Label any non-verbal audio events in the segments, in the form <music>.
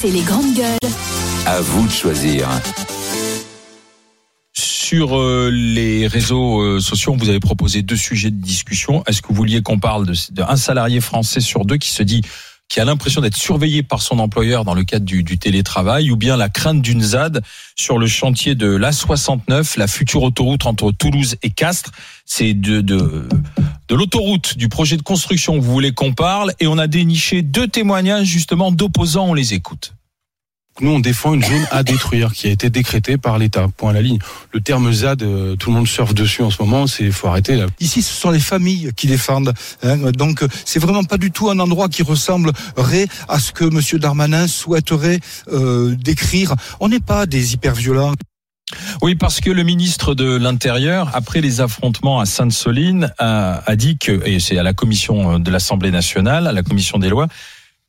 C'est les grandes gueules. À vous de choisir. Sur euh, les réseaux euh, sociaux, vous avez proposé deux sujets de discussion. Est-ce que vous vouliez qu'on parle d'un salarié français sur deux qui se dit qui a l'impression d'être surveillé par son employeur dans le cadre du, du télétravail, ou bien la crainte d'une ZAD sur le chantier de l'A69, la future autoroute entre Toulouse et Castres? C'est de, de, de l'autoroute, du projet de construction que vous voulez qu'on parle, et on a déniché deux témoignages justement d'opposants, on les écoute. Nous, on défend une zone à détruire qui a été décrétée par l'État. Point à la ligne. Le terme ZAD, euh, tout le monde surfe dessus en ce moment. C'est faut arrêter là. Ici, ce sont les familles qui défendent. Hein. Donc, c'est vraiment pas du tout un endroit qui ressemblerait à ce que Monsieur Darmanin souhaiterait euh, décrire. On n'est pas des hyper violents. Oui, parce que le ministre de l'Intérieur, après les affrontements à Sainte-Soline, a, a dit que, et c'est à la commission de l'Assemblée nationale, à la commission des lois,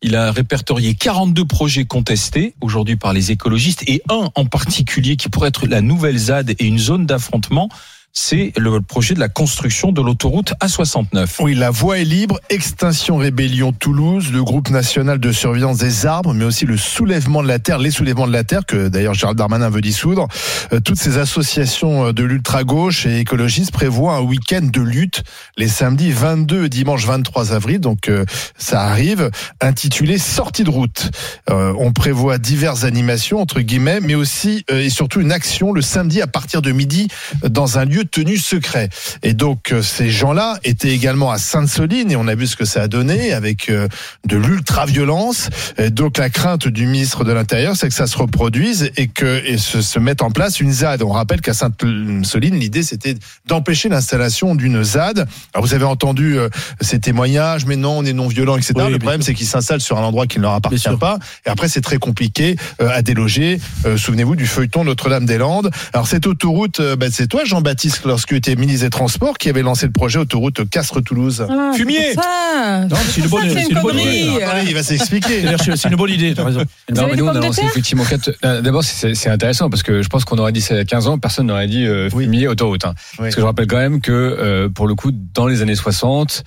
il a répertorié 42 projets contestés aujourd'hui par les écologistes et un en particulier qui pourrait être la nouvelle ZAD et une zone d'affrontement c'est le projet de la construction de l'autoroute A69. Oui, la voie est libre. Extinction Rébellion Toulouse, le groupe national de surveillance des arbres, mais aussi le soulèvement de la terre, les soulèvements de la terre, que d'ailleurs Gérald Darmanin veut dissoudre. Euh, toutes ces associations euh, de l'ultra-gauche et écologistes prévoient un week-end de lutte les samedis 22 et dimanche 23 avril, donc euh, ça arrive, intitulé Sortie de route. on prévoit diverses animations, entre guillemets, mais aussi et surtout une action le samedi à partir de midi dans un lieu tenu secret. Et donc euh, ces gens-là étaient également à Sainte-Soline et on a vu ce que ça a donné avec euh, de l'ultra-violence. Donc la crainte du ministre de l'Intérieur, c'est que ça se reproduise et que et se, se mette en place une ZAD. On rappelle qu'à Sainte-Soline, l'idée c'était d'empêcher l'installation d'une ZAD. Alors vous avez entendu euh, ces témoignages, mais non, on est non violent, etc. le problème c'est qu'ils s'installent sur un endroit qui ne leur appartient pas. Et après c'est très compliqué à déloger. Souvenez-vous du feuilleton Notre-Dame-des-Landes. Alors cette autoroute, bah, c'est toi Jean-Baptiste lorsque tu étais ministre des Transports, qui avait lancé le projet autoroute Castres-Toulouse. Ah, Fumier Non, c'est une bonne, c'est une bonne idée. il va s'expliquer. <laughs> C'est une bonne idée, tu as raison. Non, mais nous, on a lancé effectivement quatre. Euh, d'abord, c'est intéressant parce que je pense qu'on aurait dit ça il y a 15 ans, personne n'aurait dit euh, fumier autoroute. Hein. Parce que je rappelle quand même que, euh, pour le coup, dans les années 60,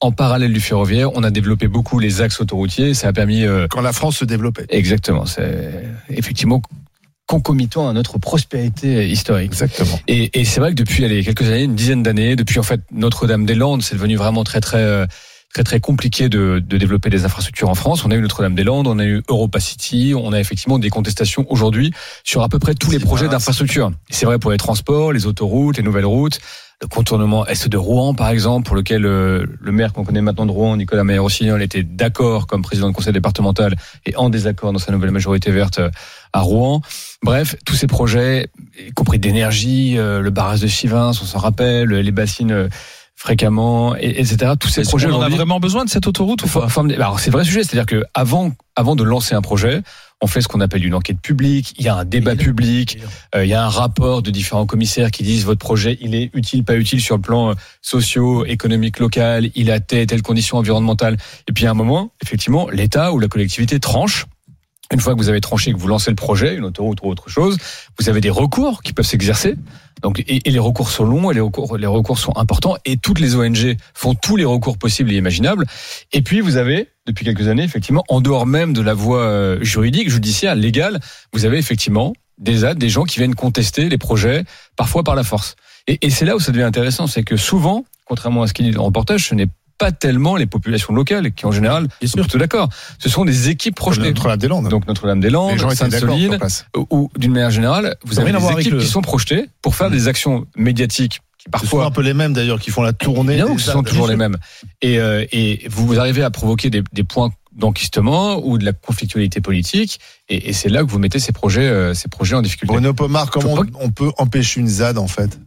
en parallèle du ferroviaire, on a développé beaucoup les axes autoroutiers. Ça a permis. Quand la France se développait. Exactement. C'est effectivement concomitant à notre prospérité historique. Exactement. Et, et c'est vrai que depuis allez, quelques années, une dizaine d'années, depuis en fait Notre-Dame-des-Landes, c'est devenu vraiment très très très très compliqué de, de, développer des infrastructures en France. On a eu Notre-Dame-des-Landes, on a eu Europa City, on a effectivement des contestations aujourd'hui sur à peu près tous les projets d'infrastructure. C'est vrai pour les transports, les autoroutes, les nouvelles routes, le contournement est de Rouen, par exemple, pour lequel euh, le maire qu'on connaît maintenant de Rouen, Nicolas Mayer-Rossignol, était d'accord comme président du conseil départemental et en désaccord dans sa nouvelle majorité verte euh, à Rouen. Bref, tous ces projets, y compris d'énergie, euh, le barrage de Chivins, on s'en rappelle, les bassines fréquemment, et, etc. Tous ces projets. On a vraiment besoin de cette autoroute ou pas? Alors c'est vrai sujet, c'est-à-dire que avant, avant de lancer un projet, on fait ce qu'on appelle une enquête publique, il y a un débat public, euh, il y a un rapport de différents commissaires qui disent votre projet, il est utile, pas utile sur le plan euh, socio-économique local, il a telle, telle condition environnementale. Et puis à un moment, effectivement, l'État ou la collectivité tranche. Une fois que vous avez tranché, que vous lancez le projet, une autoroute ou autre chose, vous avez des recours qui peuvent s'exercer. Donc, et, les recours sont longs, et les recours, sont importants, et toutes les ONG font tous les recours possibles et imaginables. Et puis, vous avez, depuis quelques années, effectivement, en dehors même de la voie euh, juridique, judiciaire, légale, vous avez effectivement des des gens qui viennent contester les projets, parfois par la force. Et, et c'est là où ça devient intéressant, c'est que souvent, contrairement à ce qu'il dit dans le reportage, ce n'est pas tellement les populations locales qui en général sont plutôt d'accord. Ce sont des équipes projetées. Notre-Dame-des-Landes. Donc Notre-Dame-des-Landes, Sainte-Soline, ou d'une manière générale, vous avez des équipes qui sont projetées pour faire des actions médiatiques qui parfois un peu les mêmes d'ailleurs qui font la tournée. Non, ce sont toujours les mêmes. Et, euh, et vous arrivez à provoquer des, des points d'enquistement ou de la conflictualité politique, et, et c'est là que vous mettez ces projets, euh, ces projets en difficulté. Bruno Pomar, comment on, on peut empêcher une ZAD en fait?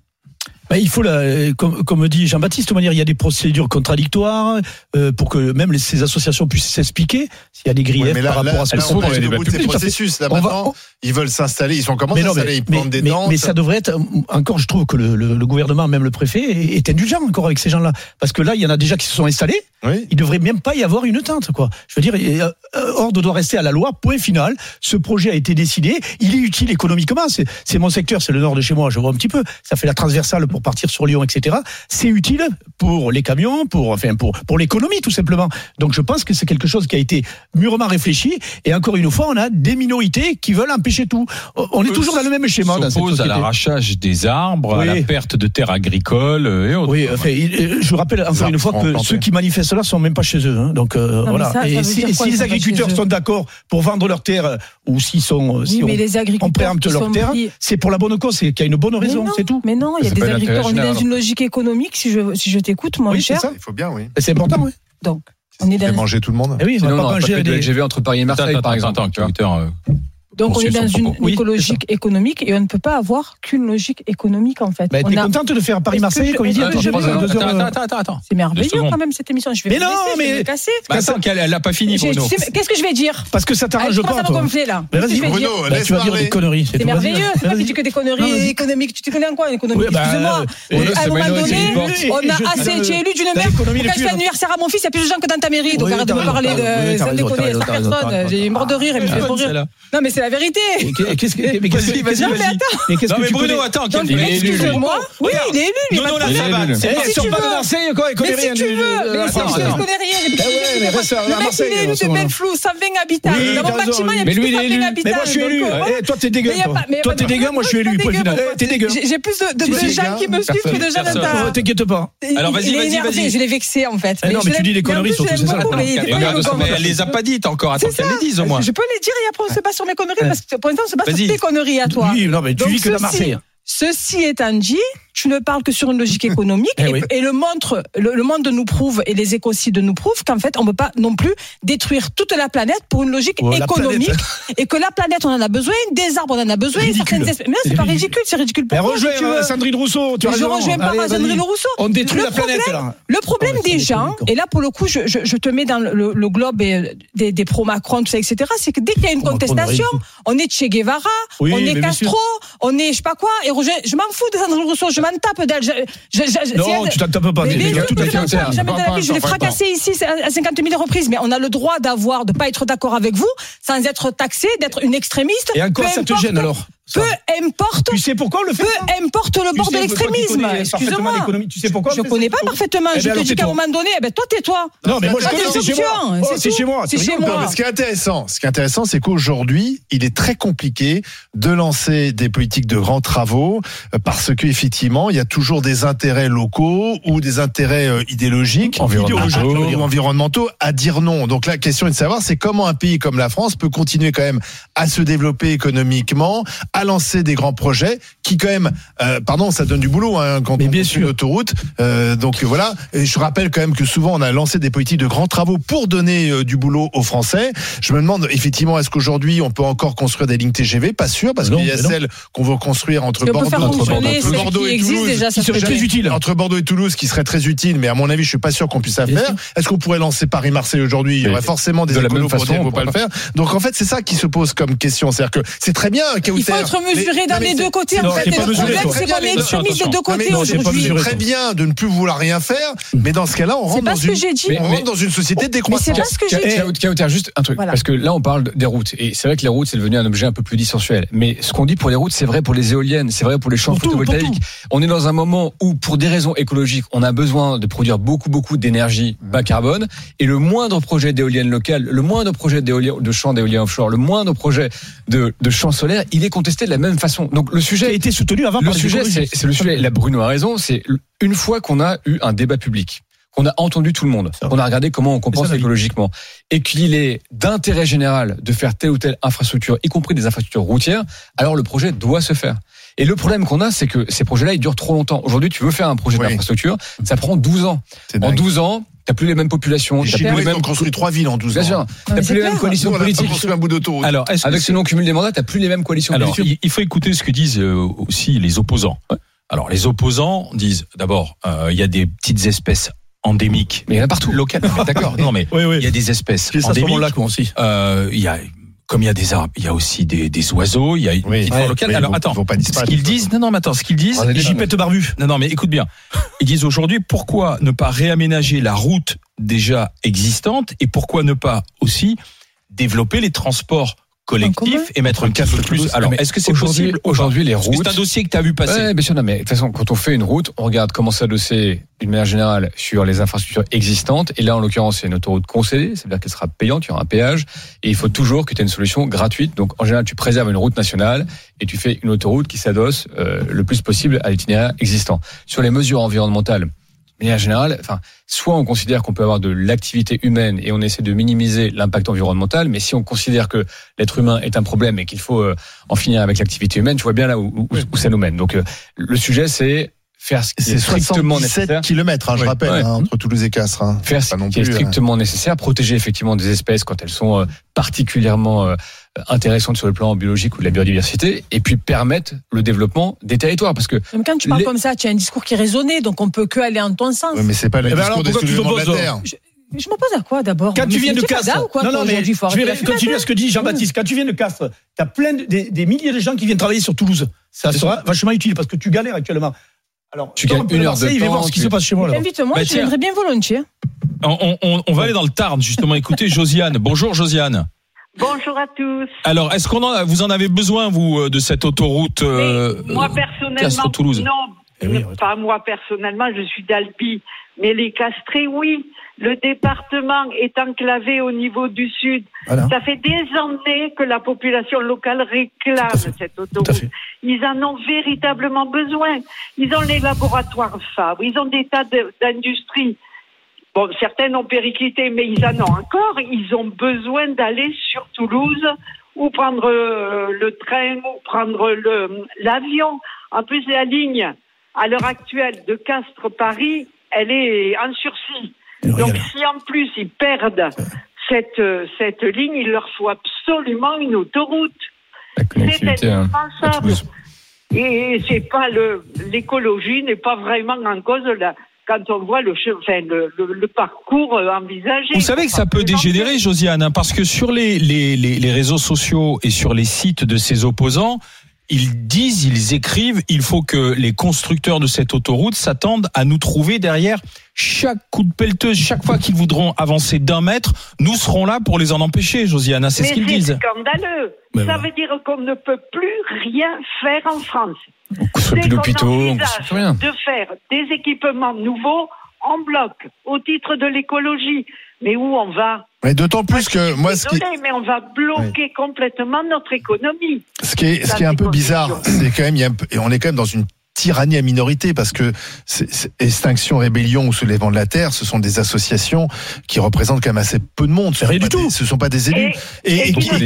Bah, il faut, la, comme, comme dit Jean-Baptiste, de manière, il y a des procédures contradictoires euh, pour que même les, ces associations puissent s'expliquer s'il y a des griefs par rapport à ce les bout de ces processus. Là, maintenant, ils veulent s'installer, ils sont comment s'installer, ils prennent des mais, dents. Mais ça devrait être encore. Je trouve que le, le, le, gouvernement, même le préfet, est indulgent encore avec ces gens-là, parce que là, il y en a déjà qui se sont installés. Oui. Il devrait même pas y avoir une tente, quoi. Je veux dire, euh, ordre doit rester à la loi. Point final. Ce projet a été décidé. Il est utile économiquement. C'est mon secteur, c'est le nord de chez moi. Je vois un petit peu. Ça fait la transversale pour partir sur Lyon, etc. C'est utile pour les camions, pour enfin pour pour l'économie tout simplement. Donc je pense que c'est quelque chose qui a été mûrement réfléchi. Et encore une fois, on a des minorités qui veulent empêcher tout. On est euh, toujours dans le même schéma. Dans cette société. à l'arrachage des arbres, à la perte de terres agricoles euh, et autres. Oui, euh, je rappelle encore une fois que ceux qui manifestent là sont même pas chez eux. Hein. Donc voilà. Et si, les agriculteurs sont d'accord pour vendre leurs terres ou s'ils sont oui, si mais on, les agriculteurs on préempte leurs terres, c'est pour la bonne cause, c'est qu'il y a une bonne raison, c'est tout. Mais non, il y a des agriculteurs on est dans une logique économique, si je, si je t'écoute, moins oui, cher. Ça, il faut bien, oui. C'est important, oui. Donc, on est dans. manger tout le monde. Eh oui, Sinon, on va manger entre Paris et Marseille, par exemple. Twitter, donc on est dans une, logique économique et on ne peut pas avoir qu'une logique économique en fait. Bah, on est a... contente de faire Paris-Marseille quand il dit attends, attends, attends, C'est merveilleux quand même cette émission. Je vais mais non, mais casser. Bah, attends, qu'elle n'a pas fini. Qu'est-ce que je vais dire Parce que ça t'arrange pas. Toi. Hein. Là. Vas-y, Bruno, bah, tu vas dire des conneries. C'est merveilleux. Tu dis que des conneries économiques. Tu te connais en quoi économie Excuse-moi. Euh, à un moment donné, on a assez. Tu es élu d'une mère. Quand je fais anniversaire à mon fils, il y a plus de gens que dans ta mairie. Donc arrête de me parler de. Sans déconner, personne. J'ai mort de rire et me fait mourir. Non mais la vérité. Mais qu'est-ce que. Mais qu'est-ce Mais qu'est-ce que. Mais Bruno, attends, excuse-moi. Oui, il est élu. Non, non, la sur pas de Marseille, quoi. Ah, connaît rien. Eh mais si tu veux, mais je connais rien. Mais il est élu Mais moi, je suis élu. Eh, toi, t'es dégueu. Toi, t'es dégueu, moi, je suis élu. Dégueu. J'ai plus de gens qui me suivent que de gens oh, T'inquiète pas. Alors, vas-y, vas-y. Je l'ai vexé, en fait. Eh non, mais tu dis des conneries. Elle les a pas dites encore. Attends les au moins. Je peux les dire et après, on se bat sur mes conneries conneries, parce que pour l'instant, c'est pas sur tes conneries à toi. Oui, non, mais tu vis que ceci, dans Marseille. Ceci étant dit, tu ne parles que sur une logique économique eh et, le, montre, le, monde nous prouve et les écocides nous prouvent qu'en fait, on ne peut pas non plus détruire toute la planète pour une logique économique et que la planète, on en a besoin, des arbres, on en a besoin, certaines espèces. Mais c'est pas ridicule, c'est ridicule pour moi. Si euh, Sandrine Rousseau, tu as Je rejoins pas Sandrine Rousseau. On détruit la planète. Là. Le problème oh, des gens, et là pour le coup, je, te mets dans le, globe des, des pro-Macron, tout ça, etc., c'est que dès qu'il y a une contestation, on est Che Guevara, on est Castro, on est je sais pas quoi, et je m'en fous de Sandrine Rousseau, je m'en tape d'elle. non, tu t'en tapes pas. Mais, mais, jamais de la vie, je l'ai fracassé ici à 50 000 reprises. Mais on a le droit d'avoir, de pas être d'accord avec vous, sans être taxé, d'être une extrémiste. Et encore, ça te gêne alors? Peu importe. Tu sais pourquoi le fait Peu importe le bord de l'extrémisme. Excuse-moi. Tu sais pourquoi Je connais pas oh. parfaitement. Eh je ben, te dis qu'à un moment donné, eh ben toi tais-toi. Non, mais moi je connais. C'est chez moi. Hein, oh, c'est chez moi. Ce qui est intéressant, ce qui est intéressant, c'est qu'aujourd'hui, il est très compliqué de lancer des politiques de grands travaux euh, parce qu'effectivement, il y a toujours des intérêts locaux ou des intérêts euh, idéologiques, idéologiques ou environnementaux à dire non. Donc la question est de savoir, c'est comment un pays comme la France peut continuer quand même à se développer économiquement, lancer des grands projets qui quand même, euh, pardon, ça donne du boulot hein, quand on bien sûr. une autoroute. Euh, donc voilà, je rappelle quand même que souvent on a lancé des politiques de grands travaux pour donner euh, du boulot aux Français. Je me demande effectivement est-ce qu'aujourd'hui on peut encore construire des lignes TGV Pas sûr parce qu'il y a celles qu'on veut construire entre Bordeaux, entre Bordeaux, Bordeaux et Toulouse, déjà, ça qui serait très utile. Entre Bordeaux et Toulouse, qui serait très utile, mais à mon avis, je suis pas sûr qu'on puisse la faire. Est-ce qu'on pourrait lancer Paris-Marseille aujourd'hui? Il y aurait forcément des de écolos pour dire qu'on ne pas le faire. Donc en fait, c'est ça qui se pose comme question, c'est-à-dire que c'est très bien, Kauter, être mesuré d'un des deux côtés. En fait, le problème, c'est qu'on est deux côtés aujourd'hui. Très bien de ne plus vouloir rien faire, mais dans ce cas-là, on rentre dans une société décroissante. C'est pas ce que j'ai dit. Juste un truc, parce que là, on parle des routes. Et c'est vrai que les routes, c'est devenu un objet un peu plus dissensuel. Mais ce qu'on dit pour les routes, c'est vrai pour les éoliennes, c'est vrai pour les champs photovoltaïques. On est dans un moment où, pour des raisons écologiques, on a besoin de produire beaucoup, beaucoup d'énergie mmh. bas carbone. Et le moindre projet d'éolienne locale, le moindre projet de champs d'éolien offshore, le moindre projet de, de champ il est contesté de la même façon. Donc le sujet a été soutenu avant. Le sujet, c'est le sujet. La Bruno a raison. C'est une fois qu'on a eu un débat public, qu'on a entendu tout le monde, qu'on a regardé comment on compense écologiquement, et qu'il est d'intérêt général de faire telle ou telle infrastructure, y compris des infrastructures routières, alors le projet doit se faire. Et le problème qu'on a, c'est que ces projets-là, ils durent trop longtemps. Aujourd'hui, tu veux faire un projet d'infrastructure, ça prend 12 ans. En 12 ans, T'as plus les mêmes populations. Les Chinois, les mêmes... ont construit trois villes en 12 ans. Bien sûr. T'as plus les mêmes coalitions politiques. un bout d'autoroute. Alors, avec ce non-cumul des mandats, t'as plus les mêmes coalitions politiques. Il faut écouter ce que disent euh, aussi les opposants. Alors, les opposants disent, d'abord, euh, il y a des petites espèces endémiques. Mais il y en a partout. Locales. D'accord. Non, mais <laughs> il y a des espèces C'est endémiques. Euh, il y a comme il y a des arbres, il y a aussi des, oiseaux, il y a une oui, ouais, locale. Alors, attends, pas ce qu'ils disent, non, non, mais attends, ce qu'ils disent, j'y pète barbu. Non, non, mais écoute bien. Ils disent aujourd'hui, pourquoi ne pas réaménager la route déjà existante et pourquoi ne pas aussi développer les transports collectif et mettre un peu plus. Alors, est-ce que c'est aujourd'hui- possible Aujourd'hui, les routes. C'est un dossier que tu as vu passer. Ouais, bien sûr, non, mais de toute façon, quand on fait une route, on regarde comment s'adosser d'une manière générale sur les infrastructures existantes. Et là, en l'occurrence, c'est une autoroute concédée, c'est-à-dire qu'elle sera payante, il y aura un péage. Et il faut toujours que tu aies une solution gratuite. Donc, en général, tu préserves une route nationale et tu fais une autoroute qui s'adosse euh, le plus possible à l'itinéraire existant. Sur les mesures environnementales, manière générale, enfin, soit on considère qu'on peut avoir de l'activité humaine et on essaie de minimiser l'impact environnemental, mais si on considère que l'être humain est un problème et qu'il faut euh, en finir avec l'activité humaine, tu vois bien là où, où- où ça nous mène. Donc, euh, le sujet, c'est faire ce qui C'est est strictement 77 nécessaire. kilomètres, hein, je Oui. rappelle, Ouais. hein, entre Toulouse et Castres. hein. Faire ce qui est plus, hein. strictement nécessaire, protéger effectivement des espèces quand elles sont euh, particulièrement euh, intéressantes sur le plan biologique ou de la biodiversité, et puis permettre le développement des territoires. Parce que Même quand tu parles Les- comme ça, tu as un discours qui est raisonné, donc on peut que aller en ton sens. Mais c'est pas le Eh ben discours alors, des terre. Je m'oppose à quoi d'abord? Quand Mais tu viens de tu es Castres, fada ou quoi, non, non, mais je vais continuer à ce que dit Jean-Baptiste. Quand tu viens de Castres, tu as plein de, des, des milliers de gens qui viennent travailler sur Toulouse. Ça sera vachement utile parce que tu galères actuellement. Alors, Tu gagnes une heure de Marseille, va voir ce qui tu- se passe chez moi. là. Invite-moi, Bah, je viendrai bien volontiers. On, on- on va aller dans le Tarn, justement. Écoutez, <laughs> Josiane. Bonjour, Josiane. Bonjour à tous. Alors, est-ce qu'on en a, vous en avez besoin, vous, euh, de cette autoroute euh, Mais moi euh, personnellement, Castres-Toulouse non, Eh oui, pas moi personnellement, je suis d'Albi, mais les castrés, oui. Le département est enclavé au niveau du sud. Voilà. Ça fait des années que la population locale réclame cette autoroute. Ils en ont véritablement besoin. Ils ont les laboratoires Fabre, ils ont des tas d'industries. Bon, certaines ont périclité, mais ils en ont encore. Ils ont besoin d'aller sur Toulouse ou prendre euh, le train ou prendre l'avion. En plus, la ligne, à l'heure actuelle, de Castres-Paris, elle est en sursis. Donc, si en plus ils perdent cette, cette ligne, il leur faut absolument une autoroute. C'est hein, indispensable. Et c'est pas le l'écologie n'est pas vraiment en cause là quand on voit le enfin, le, le, le parcours euh, envisagé. Vous savez que ça peut dégénérer, Josiane, hein, parce que sur les, les, les, les réseaux sociaux et sur les sites de ses opposants, ils disent, ils écrivent, il faut que les constructeurs de cette autoroute s'attendent à nous trouver derrière chaque coup de pelleteuse, chaque fois qu'ils voudront avancer d'un mètre, nous serons là pour les en empêcher, Josiane. C'est ce qu'ils c'est disent. scandaleux. Mais ça veut dire qu'on ne peut plus rien faire en France. On Dès plus d'hôpitaux, on rien. de faire des équipements nouveaux en bloc au titre de l'écologie. Mais où on va Mais d'autant plus que moi, ce qui, mais on va bloquer complètement notre économie. ce qui est, ce qui est un peu bizarre, c'est quand même, il y a on est quand même dans une tyrannie à minorité parce que Extinction, Rébellion ou Soulèvement de la Terre, ce sont des associations qui représentent quand même assez peu de monde. Ce Rien sont du pas tout. des- ce sont pas des élus. Et, Et, et qui qui, ne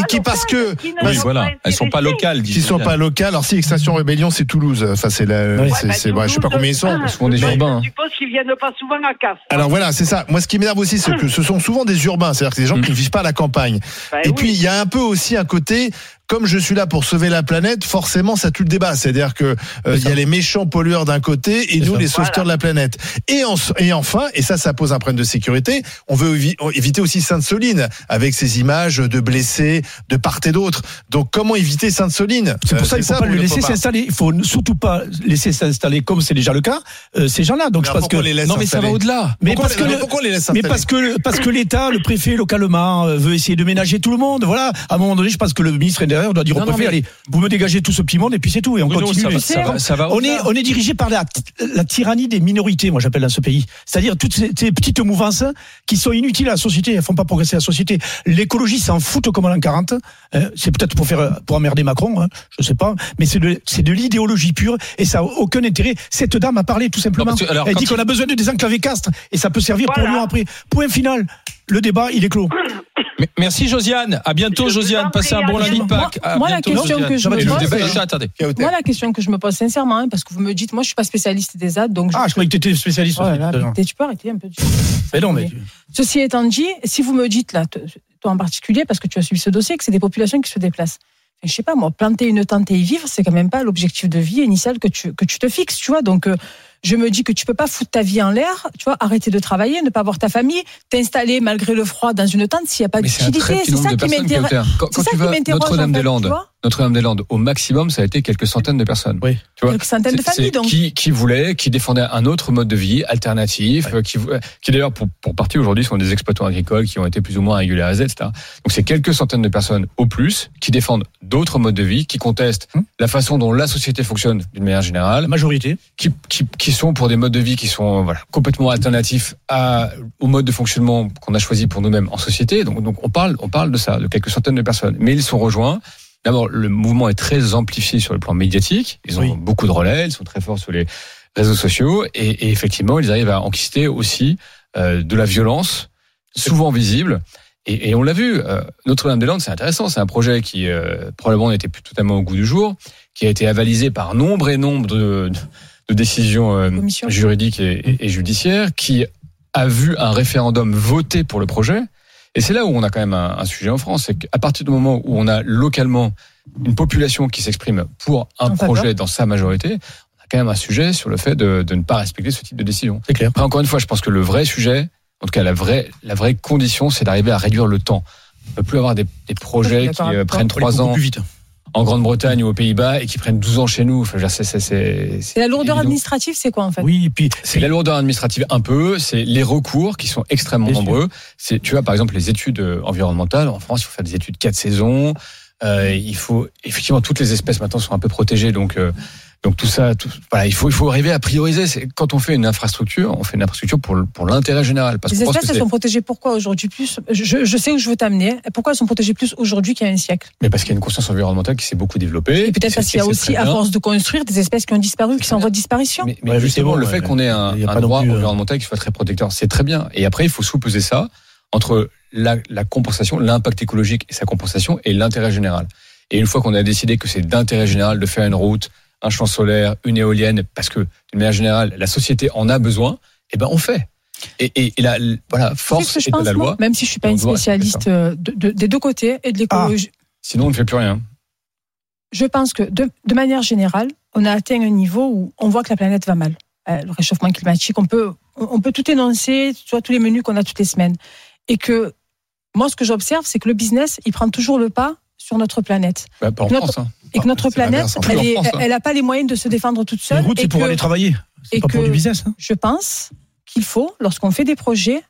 et qui- parce que qui ne Oui, voilà. Elles sont pas locales, qui sont pas locales. Alors si Extinction Rébellion, c'est Toulouse. Enfin, c'est la, Ouais, bah, ouais, je sais pas combien ils sont. ah, Ce sont des urbains. Je suppose qu'ils viennent pas souvent à Castres. Alors voilà, c'est ça. Moi, ce qui m'énerve aussi, c'est que ce sont souvent des urbains, c'est-à-dire que c'est des gens qui ne vivent pas à la campagne. Ben Et puis, il y a un peu aussi un côté, comme je suis là pour sauver la planète, forcément, ça tue le débat. C'est-à-dire que euh, il y a les méchants pollueurs d'un côté et nous, ça. les sauveteurs de la planète. Et, en- et enfin, et ça, ça pose un problème de sécurité. On veut évi- éviter aussi Sainte-Soline avec ces images de blessés de part et d'autre. Donc, comment éviter Sainte-Soline? C'est pour Euh, ça qu'il ne faut pas le laisser s'installer. Il faut surtout pas laisser s'installer comme c'est déjà le cas, euh, ces gens-là. Donc Mais je pense pourquoi que. on les laisse Non, mais ça va au-delà. Mais Pourquoi parce on que Mais s'installer? parce que parce que l'État, le préfet localement euh, veut essayer de ménager tout le monde. Voilà. À un moment donné, je pense que le ministre intérieur doit dire Non, au non, préfet mais- allez, vous me dégagez tout ce petit monde et puis c'est tout et on continue. ça va, ça va- ça va on est on est dirigé par la la tyrannie des minorités, moi j'appelle dans ce pays. C'est-à-dire toutes ces, ces petites mouvances qui sont inutiles à la société, elles font pas progresser la société. L'écologie s'en fout comme l'an 40. hein. C'est peut-être pour faire pour emmerder Macron, hein, je sais pas, mais c'est de c'est de l'idéologie pure et ça a aucun intérêt. Cette dame a parlé tout simplement. Non, parce que, alors, Elle dit qu'on il- a besoin de désenclaver Castres et ça peut servir pour. Lyon après. Point final. Le débat, il est clos. <coughs> Merci, Josiane. À bientôt, Je Josiane. Passez un bon à lundi de. Pâques. Moi- la question que je me pose, débat- c'est- attendez. Moi, la question que je me pose sincèrement, hein, parce que vous me dites, moi, je suis pas spécialiste des ZAD, donc je. Ah, je croyais que tu étais spécialiste. Oh là tu peux arrêter un peu. de- Mais non, mais Ceci étant dit, si vous me dites là, te- toi en particulier, parce que tu as suivi ce dossier, que c'est des populations qui se déplacent. Je sais pas, moi, planter une tente et y vivre, c'est quand même pas l'objectif de vie initial que tu, que tu te fixes, tu vois. Donc, euh, je me dis que tu peux pas foutre ta vie en l'air, tu vois, arrêter de travailler, ne pas voir ta famille, t'installer malgré le froid dans une tente s'il n'y a pas d'utilité. C'est ça qui m'interroge, Notre-Dame-des-Landes. Notre-Dame-des-Landes, au maximum, ça a été quelques centaines de personnes. Oui. Tu vois, Quelques centaines de familles, donc. Qui, qui voulaient, qui défendaient un autre mode de vie alternatif, euh, qui, qui d'ailleurs pour, pour partie aujourd'hui sont des exploitants agricoles qui ont été plus ou moins régularisés, etc. Donc c'est quelques centaines de personnes au plus qui défendent d'autres modes de vie, qui contestent Hum. la façon dont la société fonctionne d'une manière La générale, majorité. qui, qui, qui sont pour des modes de vie qui sont voilà, complètement alternatifs à, au mode de fonctionnement qu'on a choisi pour nous-mêmes en société. Donc, donc on parle, on parle de ça, de quelques centaines de personnes. Mais ils sont rejoints. D'abord, le mouvement est très amplifié sur le plan médiatique. Ils ont Oui. beaucoup de relais, ils sont très forts sur les réseaux sociaux et, et effectivement, ils arrivent à enquister aussi euh, de la violence, souvent visible. Et, et on l'a vu, euh, Notre-Dame-des-Landes, c'est intéressant. C'est un projet qui euh, probablement n'était plus totalement au goût du jour, qui a été avalisé par nombre et nombre de, de décisions euh, juridiques et, et- et judiciaires, qui a vu un référendum voter pour le projet. Et c'est là où on a quand même un, un sujet en France, c'est qu'à partir du moment où on a localement une population qui s'exprime pour un En faveur. projet dans sa majorité, on a quand même un sujet sur le fait de, de ne pas respecter ce type de décision. C'est clair. Après, encore une fois, je pense que le vrai sujet, en tout cas la vraie, la vraie condition, c'est d'arriver à réduire le temps. On ne peut plus avoir des, des projets Je qui euh, prennent trois ans plus vite. En Grande-Bretagne ou aux Pays-Bas et qui prennent 12 ans chez nous. Enfin, c'est, c'est, c'est, C'est la lourdeur évident. administrative, c'est quoi en fait? Oui, et puis C'est la lourdeur administrative un peu, c'est les recours qui sont extrêmement Bien nombreux. C'est, tu vois, par exemple, les études euh, environnementales. En France, il faut faire des études quatre saisons. Euh, il faut effectivement toutes les espèces maintenant sont un peu protégées, donc euh, donc tout ça, tout, voilà, il faut il faut arriver à prioriser. C'est quand on fait une infrastructure, on fait une infrastructure pour pour l'intérêt général. Parce Les espèces, que elles sont protégées pourquoi aujourd'hui plus? Je, je sais où je veux t'amener. Pourquoi elles sont protégées plus aujourd'hui qu'il y a un siècle? Mais parce qu'il y a une conscience environnementale qui s'est beaucoup développée. Et peut-être parce qu'il y a aussi, à force de construire, des espèces qui ont disparu, qui sont en voie de disparition. Mais, mais Ouais, justement, le ouais, fait qu'on ait un, un droit plus, euh, environnemental qui soit très protecteur, c'est très bien. Et après, il faut sous-peser ça entre la, la compensation, l'impact écologique et sa compensation et l'intérêt général. Et une fois qu'on a décidé que c'est d'intérêt général de faire une route, un champ solaire, une éolienne, parce que d'une manière générale, la société en a besoin, eh ben on fait. Et, et, et la, voilà, force que je est de la loi. même si je suis pas une spécialiste euh, de- de- des deux côtés et de l'écologie. Sinon, on ne fait plus rien. Je pense que de, de manière générale, on a atteint un niveau où on voit que la planète va mal. Euh, le réchauffement climatique, on peut, on peut tout énoncer, vois, tous les menus qu'on a toutes les semaines. Et que moi, ce que j'observe, c'est que le business, il prend toujours le pas sur notre planète. Bah, pas en Notre- France. hein. Et que notre c'est l'inverse, planète, elle n'a hein. pas les moyens de se défendre toute les seule. routes, et c'est pour que- aller travailler. C'est pas pour du business. hein. je pense qu'il faut, lorsqu'on fait des projets,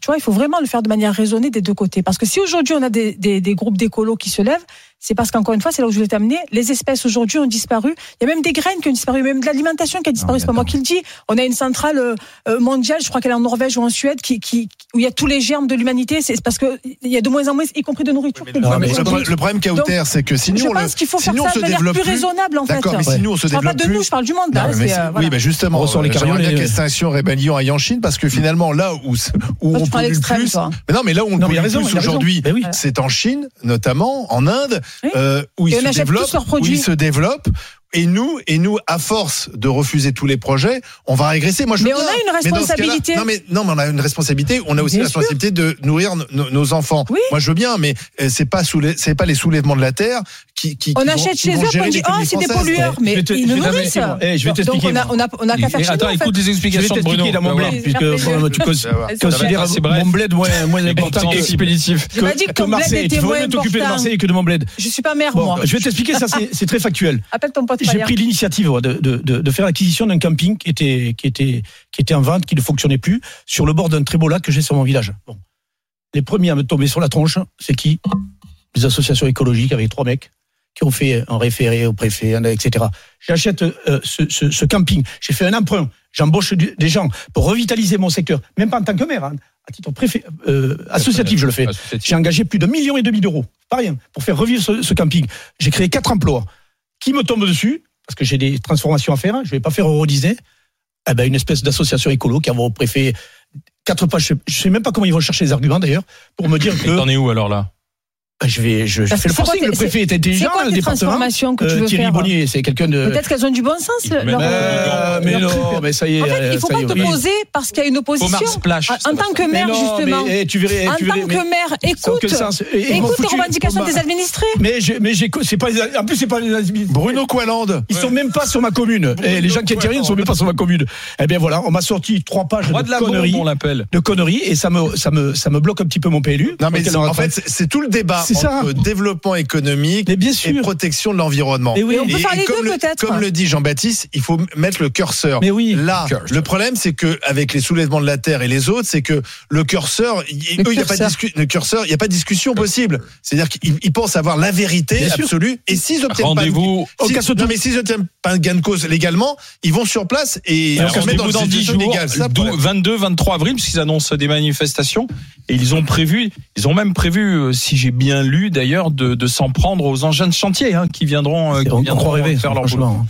tu vois, il faut vraiment le faire de manière raisonnée des deux côtés. Parce que si aujourd'hui on a des, des, des groupes d'écolos qui se lèvent, c'est parce qu'encore une fois, c'est là où je voulais t'amener, les espèces aujourd'hui ont disparu. Il y a même des graines qui ont disparu, même de l'alimentation qui a disparu. Non, C'est pas moi qui le dis. On a une centrale euh, euh, mondiale, je crois qu'elle est en Norvège ou en Suède, qui, qui, où il y a tous les germes de l'humanité. C'est parce que il y a de moins en moins, y compris de nourriture. Le, est problème- produite. le problème- le problème Kauter, c'est que si nous, je pense qu'il faut faire si nous, on ça de manière développe plus raisonnable, en fait. D'accord, mais si nous, on se Je parle pas développe de plus. nous, je parle du monde. Non, là, mais euh, voilà. Oui, mais justement, On ressort les euh, bien et- qu'Extinction Rébellion aille en Chine parce que finalement, là où, où on l'extrême, plus, mais non, mais là où on Non, mais il pollue a le raison, plus a aujourd'hui, oui. c'est en Chine, notamment en Inde, Oui. euh, où ils se développent, où ils se développent. Et nous, et nous, à force de refuser tous les projets, on va régresser. Moi, je veux Mais on a une responsabilité. non, mais non, mais on a une responsabilité. On a aussi Bien la sûr. responsabilité de nourrir nos- enfants. Oui. Moi, je veux bien, mais euh, c'est pas sous les, c'est pas les soulèvements de la terre qui, qui On qui vont- achète qui chez eux, on dit oh c'est des pollueurs, mais ils nous nourrissent. t'expliquer. Eh, je vais Donc t'expliquer, on a, on a, on a qu'à faire Et chez nous. attends, écoute les Je vais explications de t'expliquer Bruno. dans mon bled, puisque Faire tu considères mon bled moins, moins Et important pas dit que ton bled Marseille. était Tu mieux t'occuper de. Marseille que de mon bled. Je suis pas mère, moi. je vais t'expliquer, ça c'est <laughs> c'est très factuel. Appelle ton pote J'ai pris l'initiative ouais, de, de, de, de faire l'acquisition d'un camping qui était, qui, était, qui était en vente, qui ne fonctionnait plus, sur le bord d'un très beau lac que j'ai sur mon village. Bon. Les premiers à me tomber sur la tronche, c'est qui? Les associations écologiques avec trois mecs qui ont fait un référé au préfet, etc. J'achète euh, ce, ce, ce camping. J'ai fait un emprunt. J'embauche des gens pour revitaliser mon secteur, même pas en tant que maire, hein, à titre préfet, euh, associatif, je le fais. J'ai engagé plus d'un million et demi d'euros, pas rien, pour faire revivre ce, ce camping. J'ai créé quatre emplois. Qui me tombe dessus Parce que j'ai des transformations à faire. Je vais pas faire Eurodisney. Eh ben, une espèce d'association écolo qui envoie au préfet quatre pages. Je sais même pas comment ils vont chercher les arguments d'ailleurs pour me dire que T'en es où alors là? Je vais, je, je fais le quoi forcing. tes- Le préfet est C'est intelligent, quoi le département. que tu Euh, veux Thierry faire Bonnier, c'est quelqu'un de. Peut-être qu'elles ont du bon sens. Mais leur- non, Euh, mais leur non, truc. mais ça y est. En fait, il euh, ne faut pas est, oui. t'opposer parce qu'il y a une opposition. Splash, En- tant que maire, justement. mais, eh, tu verrais, En tu tant mais- que maire, ça n'a écoute, m'ont écoute les revendications des administrés. Mais je, mais c'est pas, les- en plus c'est pas les administrés. Bruno Qualande. Ils sont même pas sur ma commune. Et les gens qui interviennent ne sont même pas sur ma commune. Eh bien voilà, on m'a sorti trois pages de, conneries, on l'appelle. de conneries, et ça me, ça me, ça me bloque un petit peu mon PLU. Non mais en fait c'est tout le débat C'est ça. développement économique bien et protection de l'environnement. Mais oui. Et on peut faire les comme deux, le, peut-être. Comme le dit Jean-Baptiste, il faut mettre le curseur. Mais oui. Là, Curseur. le problème, c'est que avec les soulèvements de la terre et les autres, c'est que le curseur, il- Le n'y a pas de curseur. le il a pas de discussion possible. C'est-à-dire qu'ils ils pensent avoir la vérité Bien sûr. absolue. Et s'ils obtiennent pas, si- non mais s'ils obtiennent pas un gain de cause légalement, ils vont sur place et Alors, on se met dans dans 10 situation jours, ça, le dou- problème. 22, 23 avril, puisqu'ils annoncent des manifestations. Et ils ont prévu, ils ont même prévu, euh, si j'ai bien lu d'ailleurs, de, de s'en prendre aux engins de chantier hein, qui viendront, euh, qui viendront rêver, faire leur boulot. franchement.